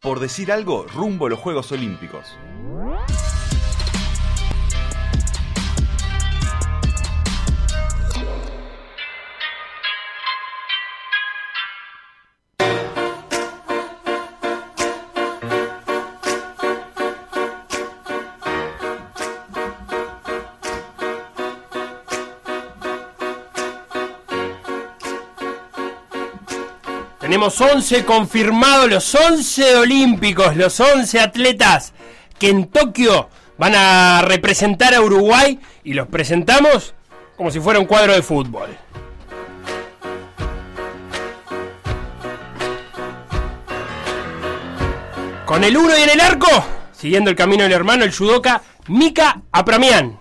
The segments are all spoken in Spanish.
por decir algo rumbo a los Juegos Olímpicos. Tenemos 11 confirmados, los 11 olímpicos, los 11 atletas que en Tokio van a representar a Uruguay y los presentamos como si fuera un cuadro de fútbol. Con el 1 y en el arco, siguiendo el camino del hermano, el judoka Mika Apramian.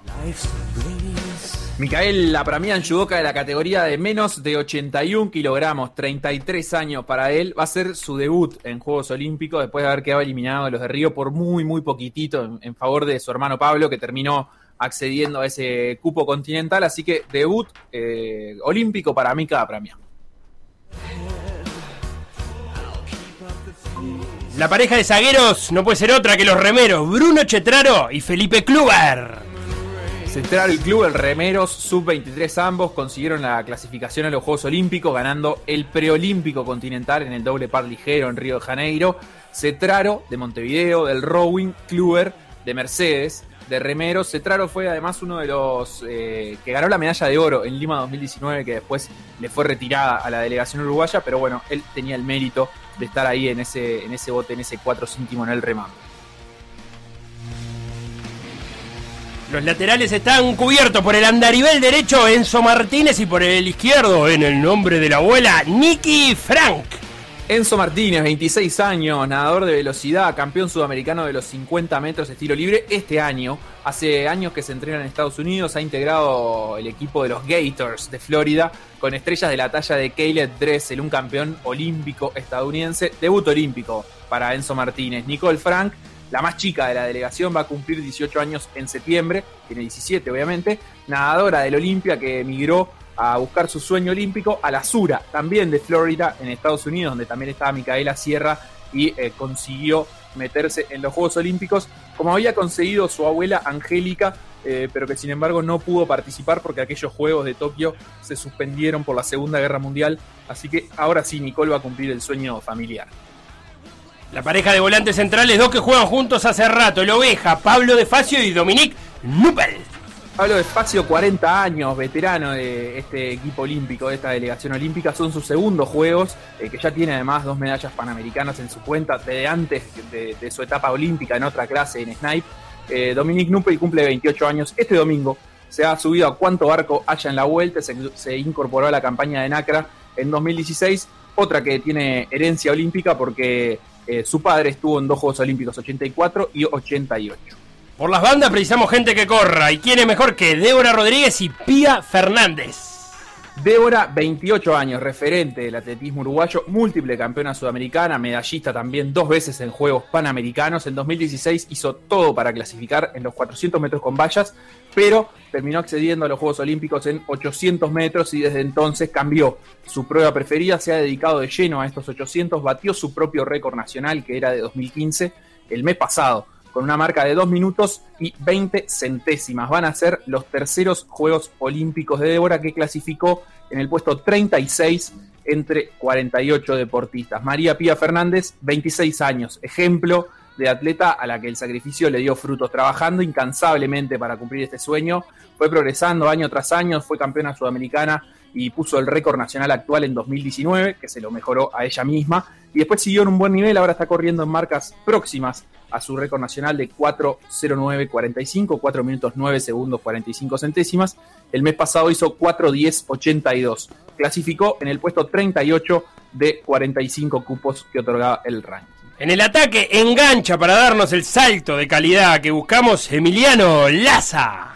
Micael Apramian, judoka de la categoría de menos de 81 kilogramos, 33 años para él. Va a ser su debut en Juegos Olímpicos después de haber quedado eliminado de los de Río por muy, muy poquitito en, favor de su hermano Pablo, que terminó accediendo a ese cupo continental. Así que debut eh, olímpico para Mika Apramian. La pareja de zagueros no puede ser otra que los remeros Bruno Chetraro y Felipe Kluber. Central club, el Remeros, sub-23 ambos, consiguieron la clasificación a los Juegos Olímpicos, ganando el preolímpico continental en el doble par ligero en Río de Janeiro. Cetraro de Montevideo, del Rowing, Kluber de Mercedes, de Remeros. Cetraro fue además uno de los eh, que ganó la medalla de oro en Lima 2019, que después le fue retirada a la delegación uruguaya, pero bueno, él tenía el mérito de estar ahí en ese, en ese bote, en ese cuatro céntimo en el remando. Los laterales están cubiertos por el andarivel derecho Enzo Martínez y por el izquierdo, en el nombre de la abuela, Nicky Frank. Enzo Martínez, 26 años, nadador de velocidad, campeón sudamericano de los 50 metros estilo libre este año. Hace años que se entrena en Estados Unidos, ha integrado el equipo de los Gators de Florida con estrellas de la talla de Caleb Dressel, un campeón olímpico estadounidense. Debut olímpico para Enzo Martínez. Nicole Frank la más chica de la delegación va a cumplir 18 años en septiembre, tiene 17 obviamente, nadadora del Olimpia que emigró a buscar su sueño olímpico a la Sura, también de Florida, en Estados Unidos, donde también estaba Micaela Sierra y eh, consiguió meterse en los Juegos Olímpicos, como había conseguido su abuela Angélica, eh, pero que sin embargo no pudo participar porque aquellos Juegos de Tokio se suspendieron por la Segunda Guerra Mundial, así que ahora sí Nicole va a cumplir el sueño familiar. La pareja de volantes centrales, dos que juegan juntos hace rato, el Oveja, Pablo de Facio y Dominique Nupel. Pablo de Facio, 40 años, veterano de este equipo olímpico, de esta delegación olímpica, son sus segundos juegos, eh, que ya tiene además dos medallas panamericanas en su cuenta, desde antes de, su etapa olímpica en otra clase en Snipe. Eh, Dominique Nupel cumple 28 años este domingo, se ha subido a cuánto barco haya en la vuelta, se, se incorporó a la campaña de NACRA en 2016, otra que tiene herencia olímpica porque eh, su padre estuvo en dos Juegos Olímpicos 84 y 88. Por las bandas precisamos gente que corra. ¿Y quién es mejor que Débora Rodríguez y Pía Fernández? Débora, 28 años, referente del atletismo uruguayo, múltiple campeona sudamericana, medallista también dos veces en Juegos Panamericanos. En 2016 hizo todo para clasificar en los 400 metros con vallas, pero terminó accediendo a los Juegos Olímpicos en 800 metros y desde entonces cambió su prueba preferida, se ha dedicado de lleno a estos 800, batió su propio récord nacional que era de 2015 el mes pasado con una marca de 2 minutos y 20 centésimas. Van a ser los terceros Juegos Olímpicos de Débora que clasificó en el puesto 36 entre 48 deportistas. María Pía Fernández, 26 años, ejemplo de atleta a la que el sacrificio le dio frutos, trabajando incansablemente para cumplir este sueño, fue progresando año tras año, fue campeona sudamericana y puso el récord nacional actual en 2019, que se lo mejoró a ella misma, y después siguió en un buen nivel, ahora está corriendo en marcas próximas a su récord nacional de 4.09.45, 4 minutos 9 segundos 45 centésimas. El mes pasado hizo 4.10.82. Clasificó en el puesto 38 de 45 cupos que otorgaba el ranking. En el ataque engancha para darnos el salto de calidad que buscamos Emiliano Laza.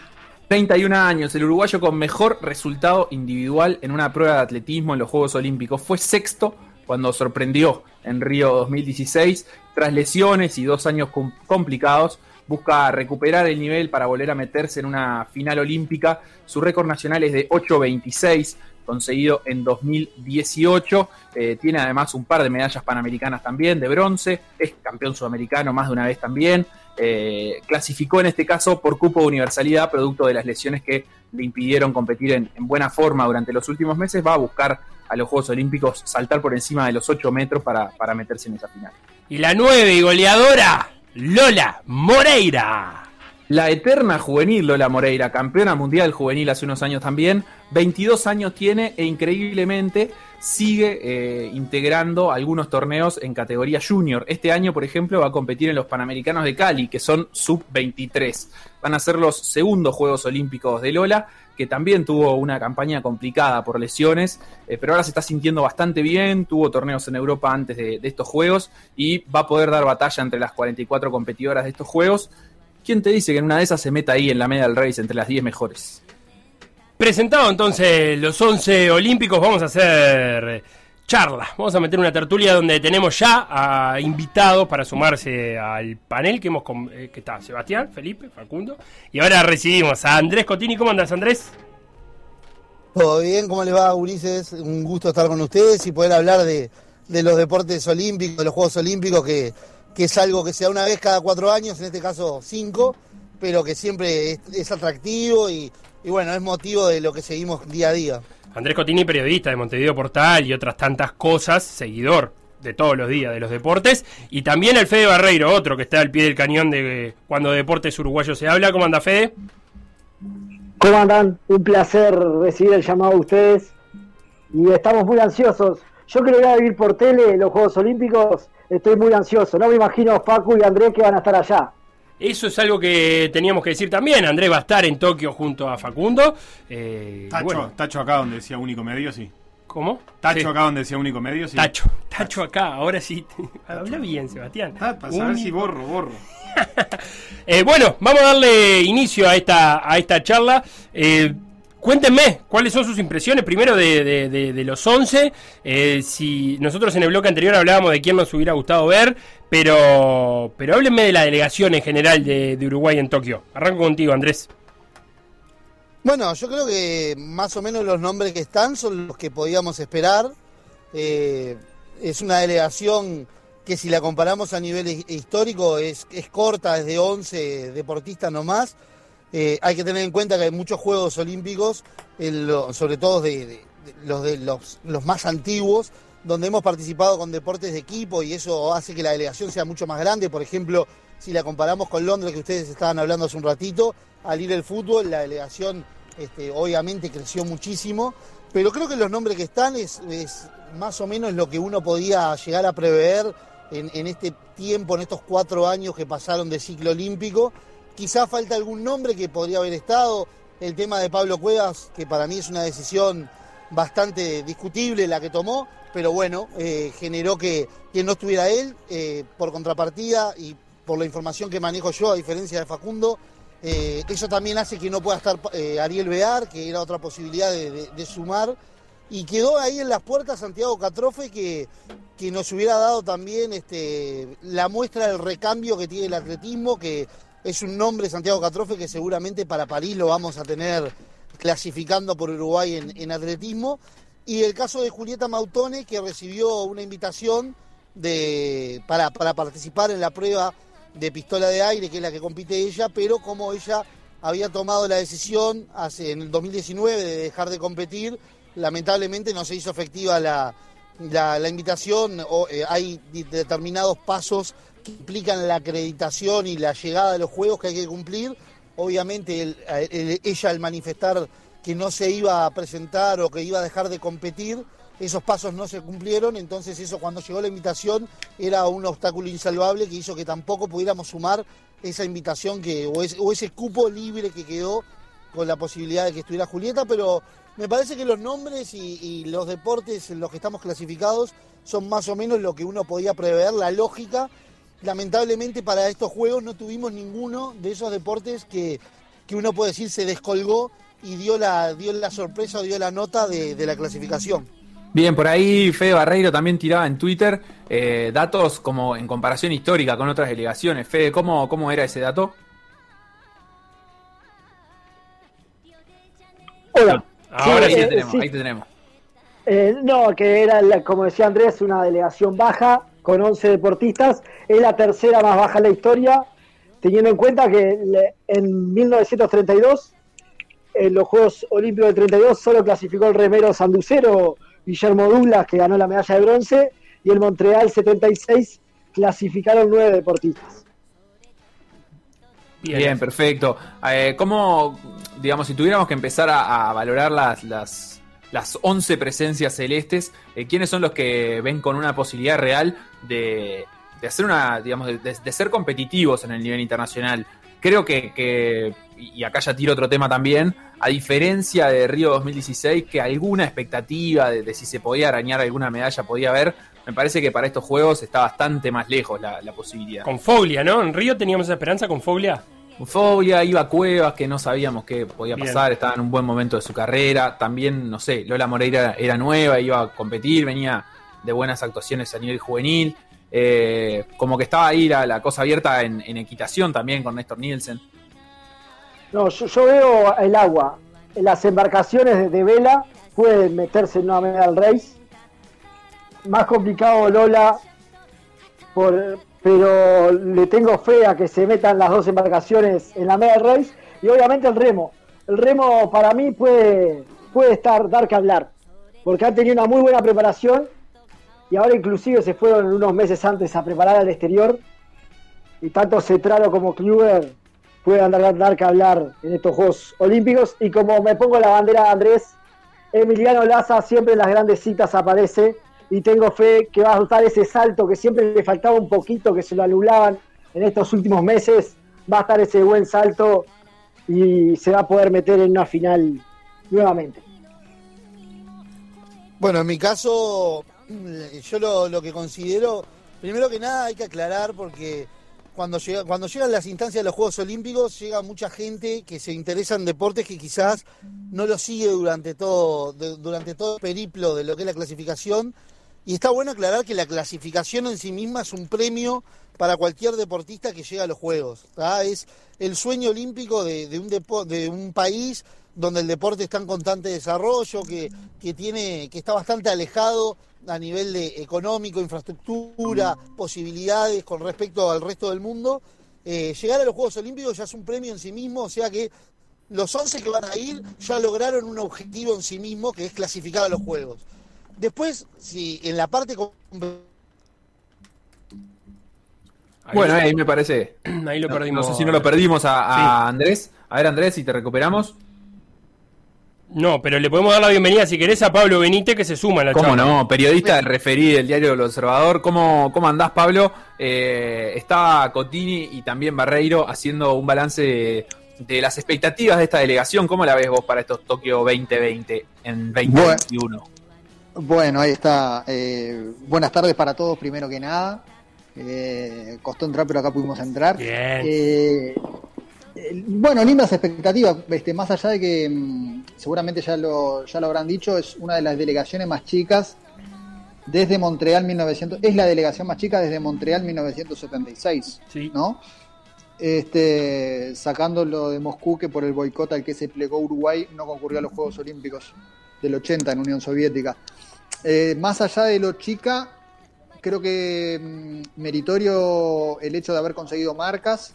31 años, el uruguayo con mejor resultado individual en una prueba de atletismo en los Juegos Olímpicos. Fue sexto cuando sorprendió en Río 2016. Tras lesiones y dos años complicados, busca recuperar el nivel para volver a meterse en una final olímpica. Su récord nacional es de 8.26, conseguido en 2018. Eh, tiene además un par de medallas panamericanas también, de bronce. Es campeón sudamericano más de una vez también. Eh, clasificó en este caso por cupo de universalidad, producto de las lesiones que le impidieron competir en, buena forma durante los últimos meses. Va a buscar a los Juegos Olímpicos saltar por encima de los 8 metros para, para meterse en esa final. Y la nueve y goleadora, Lola Moreira. La eterna juvenil Lola Moreira, campeona mundial juvenil hace unos años también, 22 años tiene e increíblemente sigue eh, integrando algunos torneos en categoría junior. Este año, por ejemplo, va a competir en los Panamericanos de Cali, que son sub-23. Van a ser los segundos Juegos Olímpicos de Lola, que también tuvo una campaña complicada por lesiones, eh, pero ahora se está sintiendo bastante bien, tuvo torneos en Europa antes de, estos Juegos y va a poder dar batalla entre las 44 competidoras de estos Juegos. ¿Quién te dice que en una de esas se meta ahí en la medal race entre las 10 mejores? Presentado entonces los 11 olímpicos, vamos a hacer charla. Vamos a meter una tertulia donde tenemos ya a invitados para sumarse al panel que hemos eh, que está Sebastián, Felipe, Facundo. Y ahora recibimos a Andrés Cotini. ¿Cómo andas, Andrés? Todo bien, ¿cómo le va, Ulises? Un gusto estar con ustedes y poder hablar de, los deportes olímpicos, de los Juegos Olímpicos, que, que, es algo que se da una vez cada cuatro años, en este caso cinco, pero que siempre es atractivo y, y bueno, es motivo de lo que seguimos día a día. Andrés Cotini, periodista de Montevideo Portal y otras tantas cosas, seguidor de todos los días de los deportes, y también el Fede Barreiro, otro que está al pie del cañón de cuando deportes uruguayos se habla. ¿Cómo anda Fede? ¿Cómo andan? Un placer recibir el llamado de ustedes y estamos muy ansiosos. Yo que lo voy a vivir por tele los Juegos Olímpicos, estoy muy ansioso. No me imagino Paco y Andrés que van a estar allá. Eso es algo que teníamos que decir también. Andrés va a estar en Tokio junto a Facundo. Eh, tacho, tacho acá donde decía único medio, sí. ¿Cómo? Tacho acá donde decía único medio, sí. Tacho, tacho acá, ahora sí. Habla bien, Sebastián. Ah, para ver si borro, borro. eh, bueno, vamos a darle inicio a esta, a esta charla. Eh, Cuéntenme cuáles son sus impresiones primero de, los 11. Eh, si nosotros en el bloque anterior hablábamos de quién nos hubiera gustado ver, pero, pero háblenme de la delegación en general de, Uruguay en Tokio. Arranco contigo, Andrés. Bueno, yo creo que más o menos los nombres que están son los que podíamos esperar. Eh, es una delegación que si la comparamos a nivel histórico es, es corta, es de 11 deportistas nomás eh, hay que tener en cuenta que hay muchos Juegos Olímpicos, sobre todo de, los, más antiguos, donde hemos participado con deportes de equipo y eso hace que la delegación sea mucho más grande. Por ejemplo, si la comparamos con Londres, que ustedes estaban hablando hace un ratito, al ir el fútbol, la delegación este, obviamente creció muchísimo, pero creo que los nombres que están es, más o menos lo que uno podía llegar a prever en, en este tiempo, en estos cuatro años que pasaron de ciclo olímpico Quizá falta algún nombre que podría haber estado. El tema de Pablo Cuevas, que para mí es una decisión bastante discutible la que tomó, pero bueno, eh, generó que, no estuviera él. Eh, por contrapartida y por la información que manejo yo, a diferencia de Facundo, eh, eso también hace que no pueda estar Ariel Bear, que era otra posibilidad de, sumar. Y quedó ahí en las puertas Santiago Catrofe, que, que nos hubiera dado también este, la muestra del recambio que tiene el atletismo, que es un nombre, Santiago Catrofe, que seguramente para París lo vamos a tener clasificando por Uruguay en, atletismo. Y el caso de Julieta Mautone, que recibió una invitación de, para, participar en la prueba de pistola de aire, que es la que compite ella, pero como ella había tomado la decisión hace, en el 2019 de dejar de competir, lamentablemente no se hizo efectiva la, invitación. O, eh, hay determinados pasos implican la acreditación y la llegada de los juegos que hay que cumplir. Obviamente ella al manifestar que no se iba a presentar o que iba a dejar de competir, esos pasos no se cumplieron, entonces eso cuando llegó la invitación era un obstáculo insalvable que hizo que tampoco pudiéramos sumar esa invitación que, o, ese cupo libre que quedó con la posibilidad de que estuviera Julieta, pero me parece que los nombres y, y, los deportes en los que estamos clasificados son más o menos lo que uno podía prever, la lógica lamentablemente para estos juegos no tuvimos ninguno de esos deportes que, uno puede decir se descolgó y dio la, dio la sorpresa o dio la nota de, la clasificación. Bien, por ahí Fede Barreiro también tiraba en Twitter eh, datos como en comparación histórica con otras delegaciones. Fede, ¿cómo, cómo era ese dato? Hola. Ahora sí, te tenemos, ahí te tenemos. Eh, no, que era, como decía Andrés, una delegación baja, con 11 deportistas, es la tercera más baja en la historia, teniendo en cuenta que en 1932, en los Juegos Olímpicos del 32, solo clasificó el remero sanducero Guillermo Douglas, que ganó la medalla de bronce, y el Montreal 76 clasificaron nueve deportistas. Bien, perfecto. Eh, ¿Cómo, digamos, si tuviéramos que empezar a, valorar las, las, las 11 presencias celestes, eh, ¿quiénes son los que ven con una posibilidad real de, de hacer una, digamos, de, ser competitivos en el nivel internacional? Creo que, y acá ya tiro otro tema también, a diferencia de Río 2016, que alguna expectativa de, si se podía arañar alguna medalla podía haber, me parece que para estos juegos está bastante más lejos la, posibilidad. Con Foglia, ¿no? En Río teníamos esa esperanza con Foglia. Foglia, iba a Cuevas, que no sabíamos qué podía pasar, estaba en un buen momento de su carrera. También, no sé, Lola Moreira era nueva, iba a competir, venía de buenas actuaciones a nivel juvenil. Eh, como que estaba ahí la, cosa abierta en, equitación también con Néstor Nielsen. No, yo, veo el agua. En las embarcaciones de, vela puede meterse en una medal race. Más complicado Lola, pero le tengo fe a que se metan las dos embarcaciones en la medal race. Y obviamente el remo. El remo para mí puede, puede estar, dar que hablar. Porque han tenido una muy buena preparación y ahora inclusive se fueron unos meses antes a preparar al exterior y tanto Cetrano como Kluber puedan dar, dar, que hablar en estos Juegos Olímpicos y como me pongo la bandera de Andrés, Emiliano Laza siempre en las grandes citas aparece y tengo fe que va a dar ese salto que siempre le faltaba un poquito, que se lo anulaban en estos últimos meses, va a estar ese buen salto y se va a poder meter en una final nuevamente. Bueno, en mi caso, yo lo, que considero, primero que nada hay que aclarar porque cuando, llega, cuando llegan las instancias de los Juegos Olímpicos llega mucha gente que se interesa en deportes que quizás no lo sigue durante todo, durante todo el periplo de lo que es la clasificación. Y está bueno aclarar que la clasificación en sí misma es un premio para cualquier deportista que llega a los Juegos. Es el sueño olímpico de, un, de un país donde el deporte está en constante desarrollo, que, que, tiene, que está bastante alejado a nivel de económico, infraestructura, posibilidades con respecto al resto del mundo, eh, llegar a los Juegos Olímpicos ya es un premio en sí mismo, o sea que los 11 que van a ir ya lograron un objetivo en sí mismo, que es clasificar a los Juegos. Después, si en la parte... Bueno, ahí me parece... Ahí lo perdimos. No sé si no lo perdimos a, Andrés. A ver, Andrés, si te recuperamos. No, pero le podemos dar la bienvenida, si querés, a Pablo Benítez, que se suma a la ¿Cómo no? Periodista de referí del diario El Observador. ¿Cómo, cómo andás, Pablo? Eh, está Cotini y también Barreiro haciendo un balance de, las expectativas de esta delegación. ¿Cómo la ves vos para estos Tokio 2020 en 2021? Bueno, ahí está. Eh, buenas tardes para todos, primero que nada. Eh, costó entrar, pero acá pudimos entrar. Bien. Eh, bueno, lindas expectativas, este, más allá de que mm, seguramente ya lo, ya lo habrán dicho, es una de las delegaciones más chicas desde Montreal 1900, es la delegación más chica desde Montreal 1976, ¿no? Este, sacándolo de Moscú que por el boicot al que se plegó Uruguay no concurrió a los Juegos Olímpicos del 80 en Unión Soviética. Eh, más allá de lo chica, creo que mm, meritorio el hecho de haber conseguido marcas,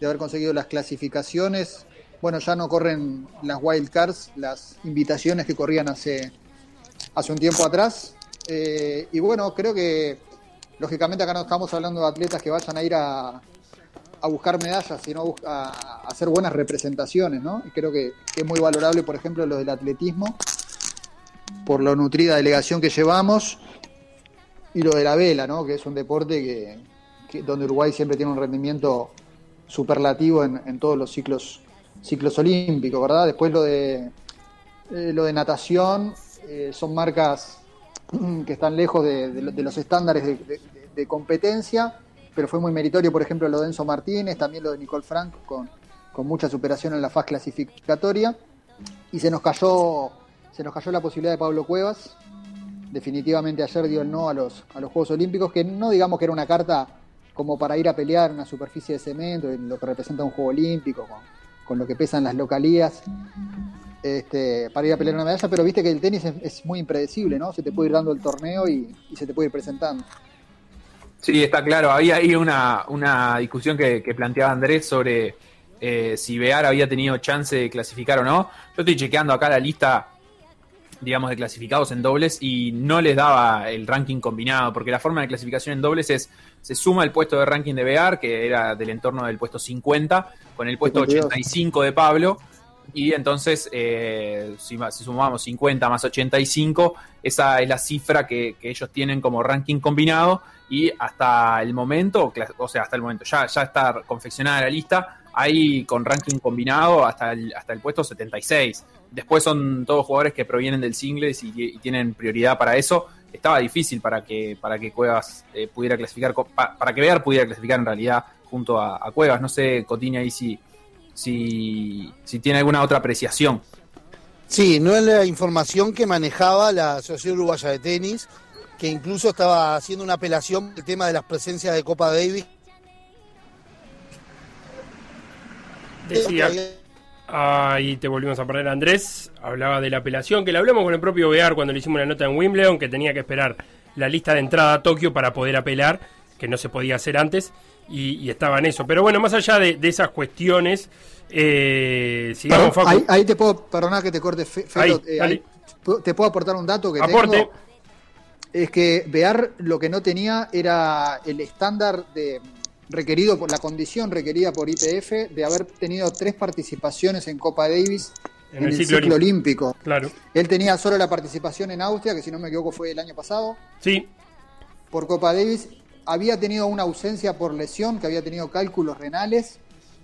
de haber conseguido las clasificaciones. Bueno, ya no corren las wild cards, las invitaciones que corrían hace, hace un tiempo atrás. Eh, y bueno, creo que lógicamente acá no estamos hablando de atletas que vayan a ir a, a buscar medallas, sino a, hacer buenas representaciones, ¿no? Y creo que, es muy valorable, por ejemplo, lo del atletismo, por la nutrida delegación que llevamos, y lo de la vela, ¿no? Que es un deporte que donde Uruguay siempre tiene un rendimiento superlativo en, todos los ciclos, ciclos olímpicos, ¿verdad? Después lo de, eh, lo de natación, eh, son marcas que están lejos de, los estándares de, competencia, pero fue muy meritorio, por ejemplo, lo de Enzo Martínez, también lo de Nicole Frank, con, mucha superación en la fase clasificatoria, y se nos cayó, se nos cayó la posibilidad de Pablo Cuevas, definitivamente ayer dio el no a los, a los Juegos Olímpicos, que no digamos que era una carta como para ir a pelear en una superficie de cemento, en lo que representa un juego olímpico, con, lo que pesan las localías, este, para ir a pelear una medalla, pero viste que el tenis es, muy impredecible, ¿no? Se te puede ir dando el torneo y, se te puede ir presentando. Sí, está claro. Había ahí una, una discusión que, planteaba Andrés sobre eh, si Bear había tenido chance de clasificar o no. Yo estoy chequeando acá la lista, digamos, de clasificados en dobles y no les daba el ranking combinado, porque la forma de clasificación en dobles es, se suma el puesto de ranking de Bear, que era del entorno del puesto 50, con el puesto 85 de Pablo, y entonces, eh, si, sumamos 50 más 85, esa es la cifra que, ellos tienen como ranking combinado. Y hasta el momento, o sea, hasta el momento, ya, ya está confeccionada la lista, hay con ranking combinado hasta el, hasta el puesto 76. Después son todos jugadores que provienen del singles y, tienen prioridad para eso. Estaba difícil para que, para que Cuevas eh, pudiera clasificar, para que Bear pudiera clasificar en realidad junto a, Cuevas. No sé, Cotiña, ahí si si, tiene alguna otra apreciación. Sí, no es la información que manejaba la Asociación Uruguaya de Tenis, que incluso estaba haciendo una apelación el tema de las presencias de Copa Davis. Decía, ahí te volvimos a perder Andrés, hablaba de la apelación, que la hablamos con el propio Bear cuando le hicimos la nota en Wimbledon, que tenía que esperar la lista de entrada a Tokio para poder apelar, que no se podía hacer antes y, estaba en eso. Pero bueno, más allá de, esas cuestiones, eh, sigamos, ahí, te puedo, perdonar que te corte, eh, te puedo aportar un dato que Aporte. Es que Bear lo que no tenía era el estándar de requerido por la condición requerida por ITF de haber tenido tres participaciones en Copa Davis en, el, ciclo, olímpico. Claro. Él tenía solo la participación en Austria, que si no me equivoco fue el año pasado. Sí. Por Copa Davis había tenido una ausencia por lesión, que había tenido cálculos renales,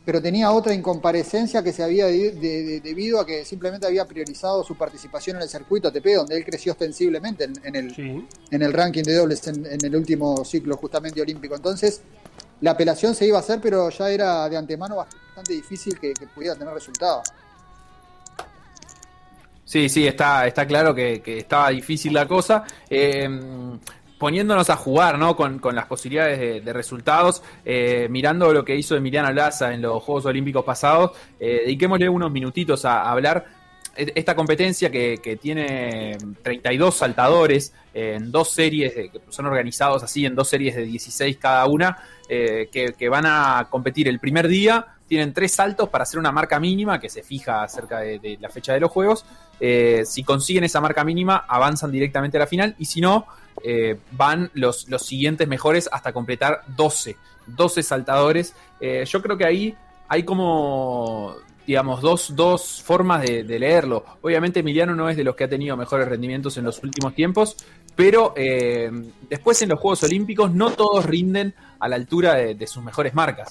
pero tenía otra incomparecencia que se había debido a que simplemente había priorizado su participación en el circuito ATP, donde él creció ostensiblemente en, el, en el ranking de dobles en, el último ciclo justamente olímpico. Entonces, la apelación se iba a hacer, pero ya era de antemano bastante difícil que, pudiera tener resultados. Sí, sí, está, está claro que, estaba difícil la cosa. Eh, poniéndonos a jugar ¿no? con, las posibilidades de, resultados, eh, mirando lo que hizo Emiliano Laza en los Juegos Olímpicos pasados, eh, dediquémosle unos minutitos a, hablar esta competencia que, tiene 32 saltadores en dos series, que son organizados así en dos series de 16 cada una, eh, que, van a competir el primer día, tienen tres saltos para hacer una marca mínima que se fija cerca de, la fecha de los Juegos. si consiguen esa marca mínima, avanzan directamente a la final y si no, eh, van los, los siguientes mejores hasta completar 12, 12 saltadores. Eh, yo creo que ahí hay como, digamos, dos, dos formas de, leerlo. Obviamente Emiliano no es de los que ha tenido mejores rendimientos en los últimos tiempos, pero eh, después en los Juegos Olímpicos no todos rinden a la altura de, sus mejores marcas.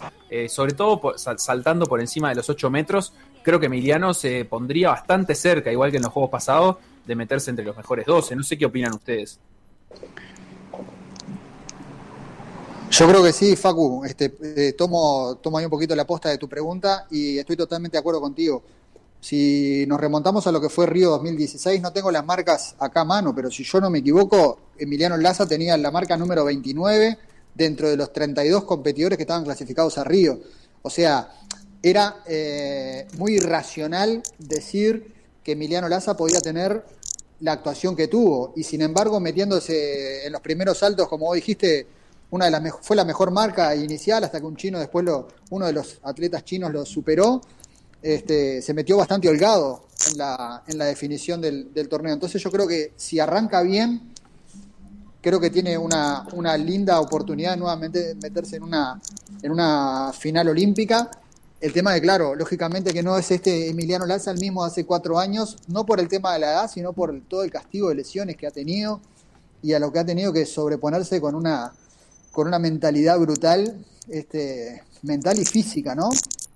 sobre todo saltando por encima de los 8 metros, creo que Emiliano se pondría bastante cerca, igual que en los Juegos pasados, de meterse entre los mejores 12. No sé qué opinan ustedes. Yo creo que sí, Facu. Este, eh, tomo, tomo ahí un poquito la posta de tu pregunta y estoy totalmente de acuerdo contigo. Si nos remontamos a lo que fue Río 2016, no tengo las marcas acá a mano, pero si yo no me equivoco, Emiliano Laza tenía la marca número 29 dentro de los 32 competidores que estaban clasificados a Río. O sea, era eh, muy irracional decir que Emiliano Laza podía tener la actuación que tuvo y sin embargo metiéndose en los primeros saltos, como vos dijiste, una de las fue la mejor marca inicial hasta que un chino después lo, uno de los atletas chinos lo superó. Este, se metió bastante holgado en la, en la definición del, torneo. Entonces yo creo que si arranca bien, creo que tiene una, una linda oportunidad nuevamente de meterse en una, en una final olímpica el tema de, claro, lógicamente que no es este Emiliano Laza el mismo hace cuatro años, no por el tema de la edad, sino por todo el castigo de lesiones que ha tenido y a lo que ha tenido que sobreponerse con una, con una mentalidad brutal, este, mental y física, ¿no?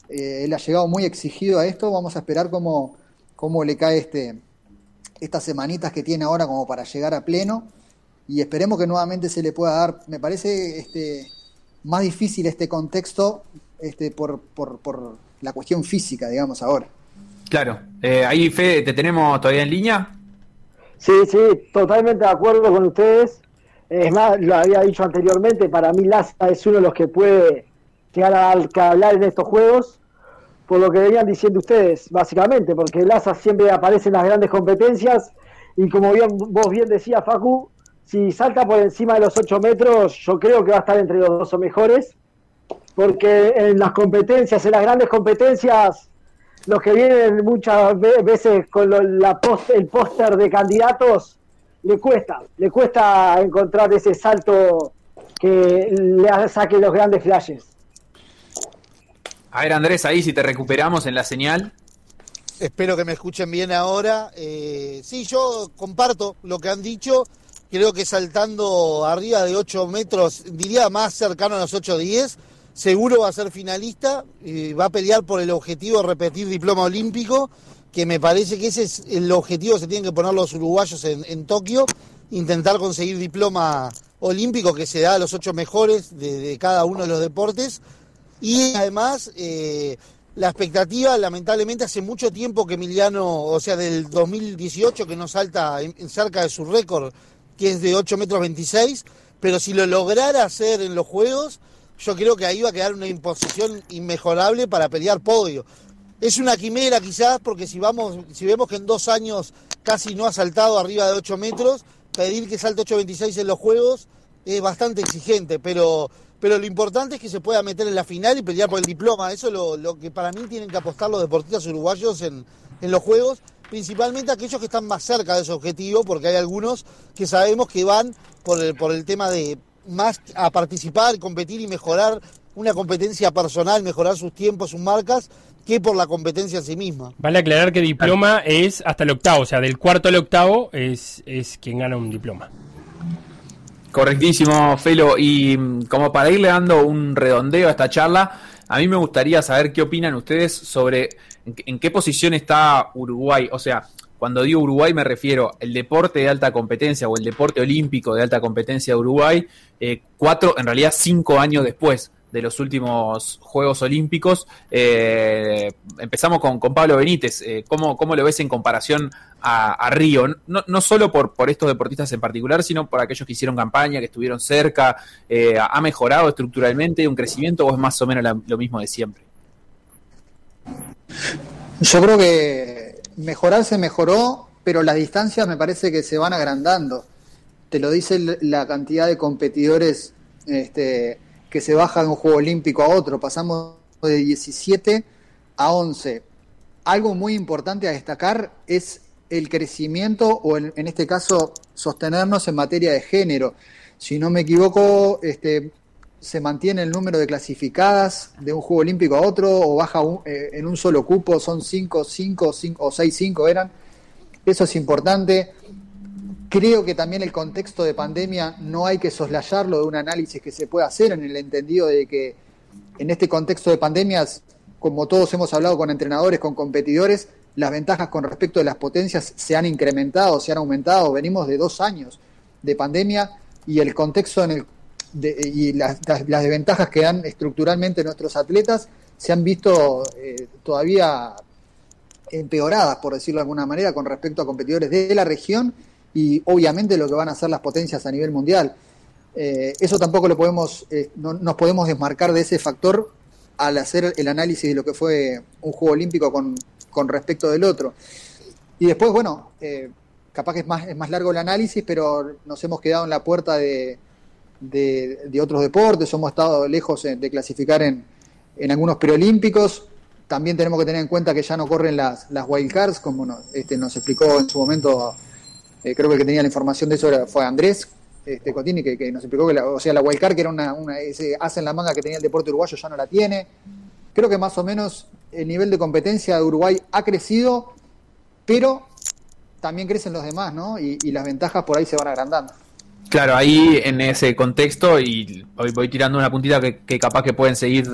Eh, él ha llegado muy exigido a esto, vamos a esperar cómo, cómo le cae este, estas semanitas que tiene ahora como para llegar a pleno y esperemos que nuevamente se le pueda dar, me parece este, más difícil este contexto este, por, por, por la cuestión física, digamos, ahora. Claro. Eh, ahí, Fede, ¿te tenemos todavía en línea? Sí, sí, totalmente de acuerdo con ustedes. Es más, lo había dicho anteriormente, para mí Laza es uno de los que puede llegar a, hablar en estos juegos, por lo que venían diciendo ustedes, básicamente, porque Laza siempre aparece en las grandes competencias y como bien, vos bien decías, Facu, si salta por encima de los 8 metros, yo creo que va a estar entre los dos o mejores, porque en las competencias, en las grandes competencias, los que vienen muchas veces con la el póster de candidatos, le cuesta, le cuesta encontrar ese salto que le saque los grandes flashes. A ver, Andrés, ahí si te recuperamos en la señal. Espero que me escuchen bien ahora. Eh, sí, yo comparto lo que han dicho. Creo que saltando arriba de 8 metros, diría más cercano a los 8-10, seguro va a ser finalista y va a pelear por el objetivo de repetir diploma olímpico, que me parece que ese es el objetivo que se tienen que poner los uruguayos en, Tokio, intentar conseguir diploma olímpico que se da a los ocho mejores de, cada uno de los deportes. Y además, eh, la expectativa, lamentablemente, hace mucho tiempo que Emiliano, o sea, del 2018, que no salta cerca de su récord, que es de 8 metros 26, pero si lo lograra hacer en los Juegos, yo creo que ahí va a quedar una imposición inmejorable para pelear podio. Es una quimera quizás, porque si vamos, si vemos que en dos años casi no ha saltado arriba de 8 metros, pedir que salte 8.26 en los Juegos es bastante exigente, pero, pero lo importante es que se pueda meter en la final y pelear por el diploma. Eso es lo, que para mí tienen que apostar los deportistas uruguayos en, en los Juegos, principalmente aquellos que están más cerca de ese objetivo, porque hay algunos que sabemos que van por el, por el tema de más a participar, competir y mejorar una competencia personal, mejorar sus tiempos, sus marcas, que por la competencia en sí misma. Vale aclarar que diploma es hasta el octavo, o sea, del cuarto al octavo es, es quien gana un diploma. Correctísimo, Felo. Y mm, como para irle dando un redondeo a esta charla, a mí me gustaría saber qué opinan ustedes sobre en qué posición está Uruguay. O sea, cuando digo Uruguay me refiero al deporte de alta competencia o el deporte olímpico de alta competencia de Uruguay, eh, cuatro, en realidad cinco años después de los últimos Juegos Olímpicos. Eh, empezamos con, Pablo Benítez. Eh, ¿cómo, lo ves en comparación a, Río? No, no solo por, por, estos deportistas en particular, sino por aquellos que hicieron campaña, que estuvieron cerca. ¿Ha mejorado estructuralmente un crecimiento o es más o menos lo mismo de siempre? Yo creo que mejorar se mejoró, pero las distancias me parece que se van agrandando. Te lo dice la cantidad de competidores este, que se baja de un juego olímpico a otro. Pasamos de 17 a 11. Algo muy importante a destacar es el crecimiento o en, este caso sostenernos en materia de género. Si no me equivoco, este, se mantiene el número de clasificadas de un juego olímpico a otro o baja eh, en un solo cupo, son 5, 5, 5 o 6, 5 eran. Eso es importante. Creo que también el contexto de pandemia no hay que soslayarlo de un análisis que se puede hacer en el entendido de que en este contexto de pandemias, como todos hemos hablado con entrenadores, con competidores, las ventajas con respecto de las potencias se han incrementado, se han aumentado. Venimos de dos años de pandemia y el contexto en el y las, desventajas que dan estructuralmente nuestros atletas se han visto eh, todavía empeoradas, por decirlo de alguna manera, con respecto a competidores de la región y obviamente lo que van a hacer las potencias a nivel mundial. Eh, eso tampoco lo podemos, eh, no, nos podemos desmarcar de ese factor al hacer el análisis de lo que fue un juego olímpico con, con respecto del otro. Y después, bueno, capaz que es más, es más largo el análisis, pero nos hemos quedado en la puerta de, de, otros deportes, hemos estado lejos de clasificar en, en algunos preolímpicos. También tenemos que tener en cuenta que ya no corren las, las wildcards, como este, nos explicó en su momento, eh, creo que el que tenía la información de eso fue Andrés este, Cotini, que, nos explicó que la, o sea, la wildcard, que era una, ese hace en la manga que tenía el deporte uruguayo, ya no la tiene. Creo que más o menos el nivel de competencia de Uruguay ha crecido, pero también crecen los demás, ¿no? y las ventajas por ahí se van agrandando. Claro, ahí en ese contexto, y hoy voy tirando una puntita que, capaz que pueden seguir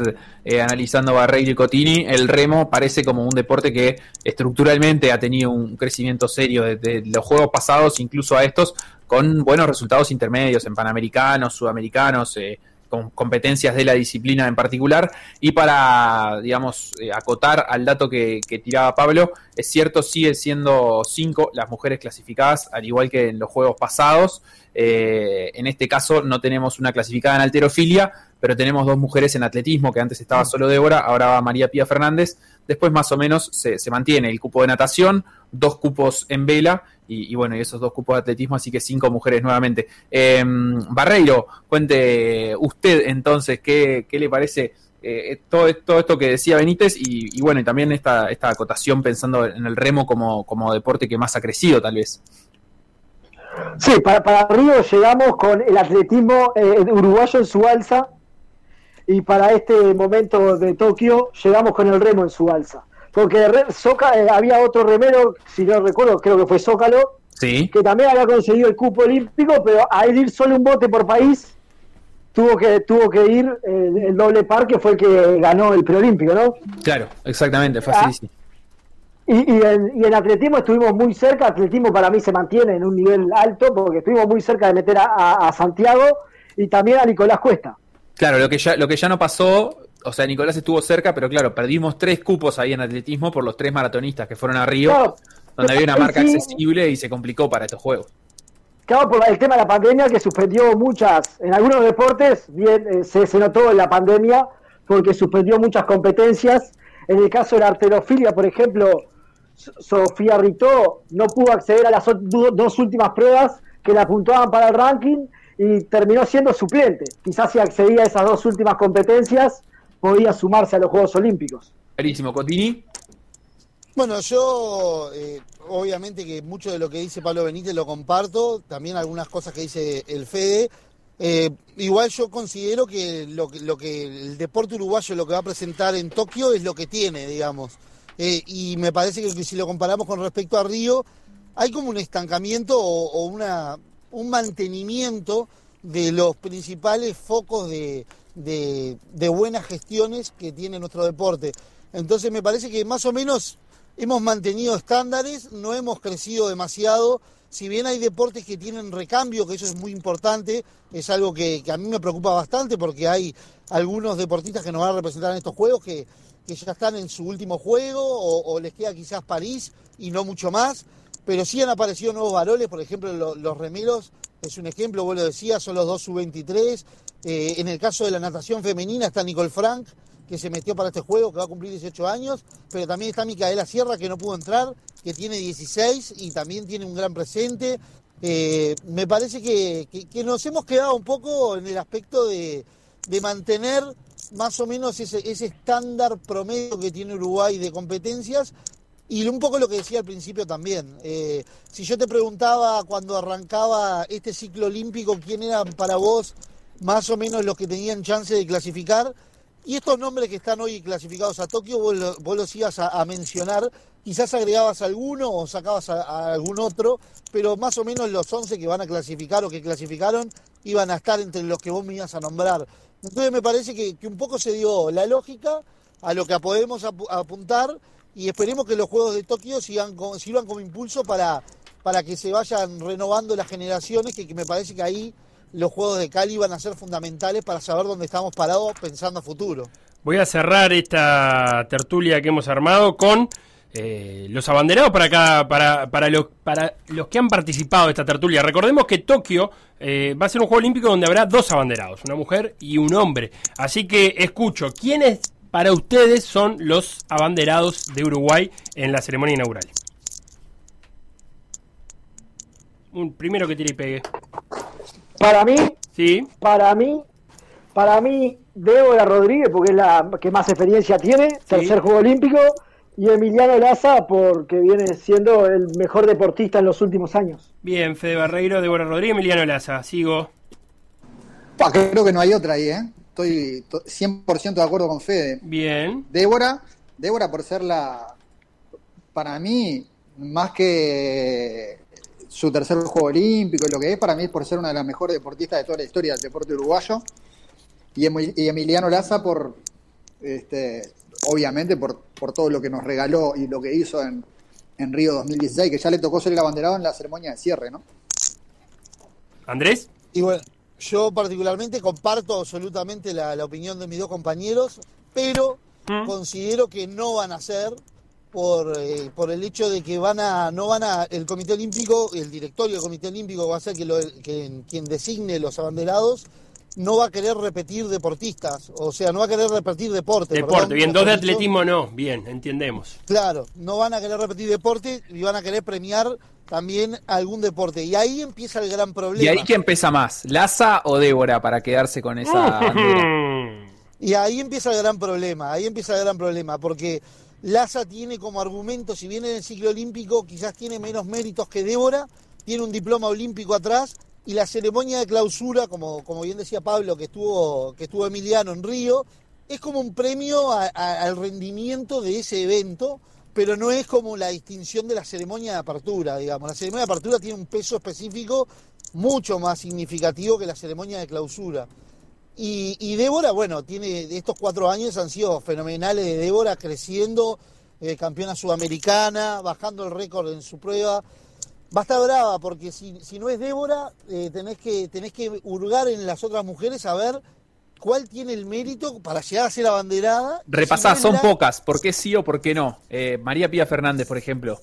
eh, analizando Barreiro y Cotini, el remo parece como un deporte que estructuralmente ha tenido un crecimiento serio desde los juegos pasados, incluso a estos, con buenos resultados intermedios en panamericanos, sudamericanos, eh, con competencias de la disciplina en particular. Y para, digamos, eh, acotar al dato que, que, tiraba Pablo, es cierto, sigue siendo cinco las mujeres clasificadas, al igual que en los juegos pasados. Eh, en este caso no tenemos una clasificada en alterofilia, pero tenemos dos mujeres en atletismo, que antes estaba solo Débora, ahora va María Pía Fernández. Después más o menos se, se mantiene el cupo de natación, dos cupos en vela y, bueno, y esos dos cupos de atletismo, así que cinco mujeres nuevamente. Eh, Barreiro, cuente usted entonces qué, qué le parece eh, todo, todo, esto que decía Benítez y, bueno, y también esta, esta acotación pensando en el remo como, como deporte que más ha crecido tal vez. Sí, para, para Río llegamos con el atletismo eh, uruguayo en su alza y para este momento de Tokio llegamos con el remo en su alza. Porque eh, había otro remero, si no recuerdo, creo que fue Zócalo, sí. que también había conseguido el cupo olímpico, pero al ir solo un bote por país, tuvo que tuvo que ir eh, el doble par que fue el que ganó el preolímpico, ¿no? Claro, exactamente, así. Ah, y, y, en, y, en, atletismo estuvimos muy cerca, atletismo para mí se mantiene en un nivel alto porque estuvimos muy cerca de meter a, a, Santiago y también a Nicolás Cuesta. Claro, lo que ya, lo que ya no pasó, o sea, Nicolás estuvo cerca, pero claro, perdimos tres cupos ahí en atletismo por los tres maratonistas que fueron a Río, claro, donde había una marca sí, accesible y se complicó para estos juegos. Claro, por el tema de la pandemia que suspendió muchas, en algunos deportes bien eh, se, se, notó en la pandemia porque suspendió muchas competencias. En el caso de la arterofilia, por ejemplo, Sofía Ritó no pudo acceder a las dos últimas pruebas que la apuntaban para el ranking y terminó siendo suplente. Quizás si accedía a esas dos últimas competencias podía sumarse a los Juegos Olímpicos. Clarísimo, Cotini. Bueno, yo eh, obviamente que mucho de lo que dice Pablo Benítez lo comparto, también algunas cosas que dice el Fede. Eh, igual yo considero que lo, lo, que el deporte uruguayo lo que va a presentar en Tokio es lo que tiene, digamos. Eh, y me parece que si lo comparamos con respecto a Río, hay como un estancamiento o, o una, un mantenimiento de los principales focos de, de, de buenas gestiones que tiene nuestro deporte. Entonces me parece que más o menos hemos mantenido estándares, no hemos crecido demasiado. Si bien hay deportes que tienen recambio, que eso es muy importante, es algo que, que a mí me preocupa bastante porque hay algunos deportistas que nos van a representar en estos juegos que, que ya están en su último juego o, les queda quizás París y no mucho más. Pero sí han aparecido nuevos varones, por ejemplo, los remeros es un ejemplo, vos lo decías, son los dos sub-23. Eh, en el caso de la natación femenina está Nicole Frank, que se metió para este juego, que va a cumplir 18 años, pero también está Micaela Sierra, que no pudo entrar, que tiene 16 y también tiene un gran presente. Eh, me parece que, nos hemos quedado un poco en el aspecto de, mantener más o menos ese, estándar promedio que tiene Uruguay de competencias y un poco lo que decía al principio también. Eh, si yo te preguntaba cuando arrancaba este ciclo olímpico, ¿quién eran para vos más o menos los que tenían chance de clasificar? Y estos nombres que están hoy clasificados a Tokio, vos, lo, vos los ibas a, mencionar, quizás agregabas alguno o sacabas a, algún otro, pero más o menos los 11 que van a clasificar o que clasificaron iban a estar entre los que vos me ibas a nombrar. Entonces me parece que, un poco se dio la lógica a lo que podemos ap apuntar y esperemos que los Juegos de Tokio sigan, sirvan como impulso para, para que se vayan renovando las generaciones, que, que me parece que ahí los juegos de Cali van a ser fundamentales para saber dónde estamos parados pensando a futuro. Voy a cerrar esta tertulia que hemos armado con eh, los abanderados para acá, para, para, los, para los que han participado de esta tertulia. Recordemos que Tokio eh, va a ser un juego olímpico donde habrá dos abanderados, una mujer y un hombre. Así que escucho, ¿quiénes para ustedes son los abanderados de Uruguay en la ceremonia inaugural? Un primero que tire y pegue. Para mí, sí. para mí, para mí, Débora Rodríguez, porque es la que más experiencia tiene, sí. tercer juego olímpico, y Emiliano Laza, porque viene siendo el mejor deportista en los últimos años. Bien, Fede Barreiro, Débora Rodríguez, Emiliano Laza, sigo. Pa, creo que no hay otra ahí, ¿eh? Estoy 100% de acuerdo con Fede. Bien. Débora, Débora por ser la, para mí, más que su tercer juego olímpico y lo que es, para mí es por ser una de las mejores deportistas de toda la historia del deporte uruguayo. Y, y Emiliano Laza por, este, obviamente, por, por todo lo que nos regaló y lo que hizo en, en Río 2016, que ya le tocó ser el abanderado en la ceremonia de cierre, ¿no? Andrés. Y bueno, yo particularmente comparto absolutamente la, la opinión de mis dos compañeros, pero ¿Mm? considero que no van a ser por, eh, por el hecho de que van a, no van a, el Comité Olímpico, el directorio del Comité Olímpico va a ser que, lo, que quien designe los abanderados, no va a querer repetir deportistas, o sea, no va a querer repetir deporte. Deporte, perdón, bien, dos de atletismo no, bien, entendemos. Claro, no van a querer repetir deporte y van a querer premiar también algún deporte. Y ahí empieza el gran problema. ¿Y ahí quién pesa más? ¿Laza o Débora para quedarse con esa bandera? Y ahí empieza el gran problema, ahí empieza el gran problema, porque Laza tiene como argumento, si viene en el ciclo olímpico, quizás tiene menos méritos que Débora, tiene un diploma olímpico atrás, y la ceremonia de clausura, como, como bien decía Pablo, que estuvo, que estuvo Emiliano en Río, es como un premio al rendimiento de ese evento, pero no es como la distinción de la ceremonia de apertura, digamos. La ceremonia de apertura tiene un peso específico mucho más significativo que la ceremonia de clausura. Y, y Débora, bueno, tiene estos cuatro años han sido fenomenales de Débora, creciendo, eh, campeona sudamericana, bajando el récord en su prueba. Va a estar brava, porque si, si no es Débora, eh, tenés, que, tenés que hurgar en las otras mujeres a ver cuál tiene el mérito para llegar a ser abanderada. Repasá, Si son no es la- pocas. ¿Por qué sí o por qué no? Eh, María Pía Fernández, por ejemplo.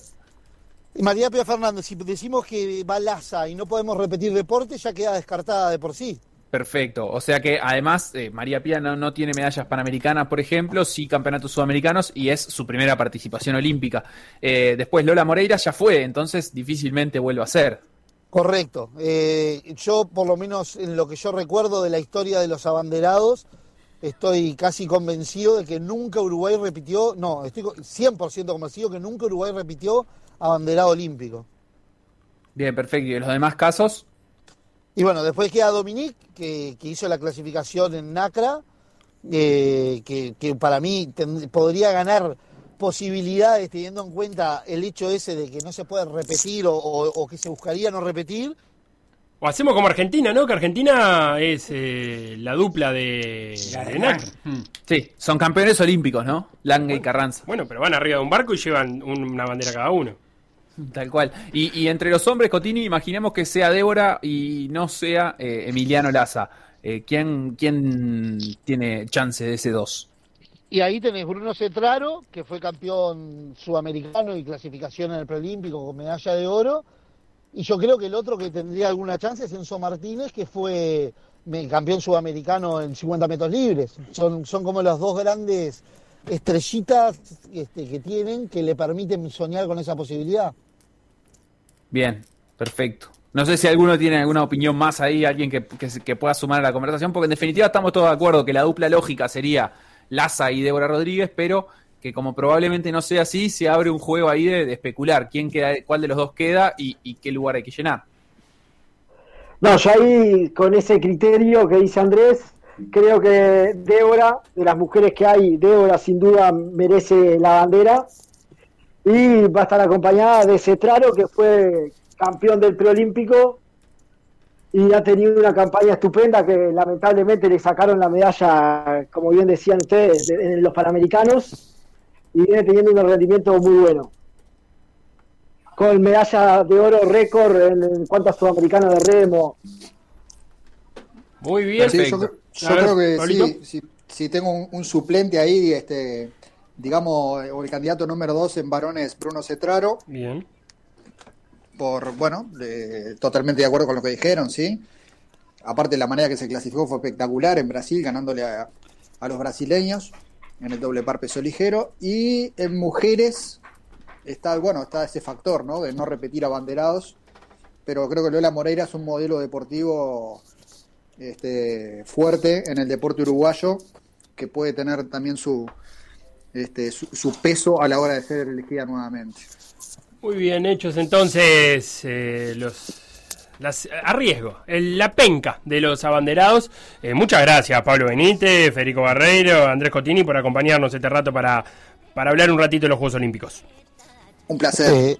María Pía Fernández, si decimos que va Laza y no podemos repetir deporte, ya queda descartada de por sí. Perfecto. O sea que además eh, María Pía no, no tiene medallas panamericanas, por ejemplo, sí campeonatos sudamericanos y es su primera participación olímpica. Eh, después Lola Moreira ya fue, entonces difícilmente vuelve a ser. Correcto. Eh, yo, por lo menos en lo que yo recuerdo de la historia de los abanderados, estoy casi convencido de que nunca Uruguay repitió, no, estoy co- 100% convencido que nunca Uruguay repitió abanderado olímpico. Bien, perfecto. ¿Y en los demás casos? Y bueno, después queda Dominique, que, que hizo la clasificación en NACRA, eh, que, que para mí ten- podría ganar posibilidades teniendo en cuenta el hecho ese de que no se puede repetir o, o- o que se buscaría no repetir. O hacemos como Argentina, ¿no? Que Argentina es eh, la dupla de, de NAC. Mm. Sí, son campeones olímpicos, ¿no? Lange y Carranza. Bueno, pero van arriba de un barco y llevan un- una bandera cada uno. Tal cual. Y, entre los hombres, Cotini, imaginemos que sea Débora y no sea eh, Emiliano Laza. Eh, ¿quién, ¿Quién tiene chance de ese dos? Y ahí tenés Bruno Cetraro, que fue campeón sudamericano y clasificación en el preolímpico con medalla de oro. Y yo creo que el otro que tendría alguna chance es Enzo Martínez, que fue campeón sudamericano en 50 metros libres. Son, son como las dos grandes estrellitas este, que tienen que le permiten soñar con esa posibilidad. Bien, perfecto. No sé si alguno tiene alguna opinión más ahí, alguien que, que pueda sumar a la conversación, porque en definitiva estamos todos de acuerdo que la dupla lógica sería Laza y Débora Rodríguez, pero que como probablemente no sea así, se abre un juego ahí de, de especular quién queda, cuál de los dos queda y, y qué lugar hay que llenar. No, yo ahí con ese criterio que dice Andrés, creo que Débora, de las mujeres que hay, Débora sin duda merece la bandera. Y va a estar acompañada de Cetraro, que fue campeón del preolímpico y ha tenido una campaña estupenda que lamentablemente le sacaron la medalla, como bien decían ustedes, de- en los Panamericanos y viene teniendo un rendimiento muy bueno. Con medalla de oro récord en, en cuanto a sudamericano de remo, Muy bien. Sí, yo, creo que sí, si, si tengo un, un suplente ahí, este, digamos, o el candidato número dos en varones, Bruno Cetraro, Bien. por, bueno, totalmente de acuerdo con lo que dijeron, ¿sí? Aparte, la manera que se clasificó fue espectacular en Brasil, ganándole a, a los brasileños en el doble par peso ligero. Y en mujeres está, bueno, está ese factor, ¿no? De no repetir abanderados. Pero creo que Lola Moreira es un modelo deportivo este, fuerte en el deporte uruguayo que puede tener también su, este, su, su peso a la hora de ser elegida nuevamente. Muy bien hechos entonces eh, los las, a riesgo, el- la penca de los abanderados. Eh, muchas gracias Pablo Benítez, Federico Barreiro, Andrés Cotini por acompañarnos este rato para, para hablar un ratito de los Juegos Olímpicos. Un placer. Eh,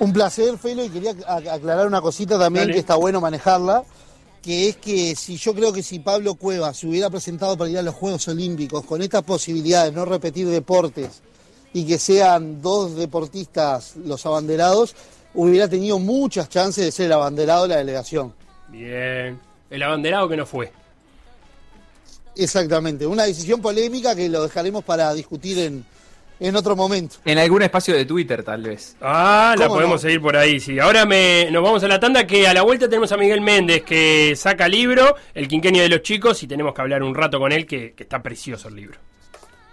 un placer, Felo, y quería ac- aclarar una cosita también Dale. que está bueno manejarla, que es que si yo creo que si Pablo Cuevas se hubiera presentado para ir a los Juegos Olímpicos con estas posibilidades, no repetir deportes y que sean dos deportistas los abanderados, hubiera tenido muchas chances de ser el abanderado de la delegación. Bien. El abanderado que no fue. Exactamente, una decisión polémica que lo dejaremos para discutir en, en otro momento. En algún espacio de Twitter, tal vez. Ah, la ¿Cómo podemos no? seguir por ahí, sí. Ahora me, nos vamos a la tanda que a la vuelta tenemos a Miguel Méndez que saca libro, El quinquenio de los chicos, y tenemos que hablar un rato con él que, que está precioso el libro.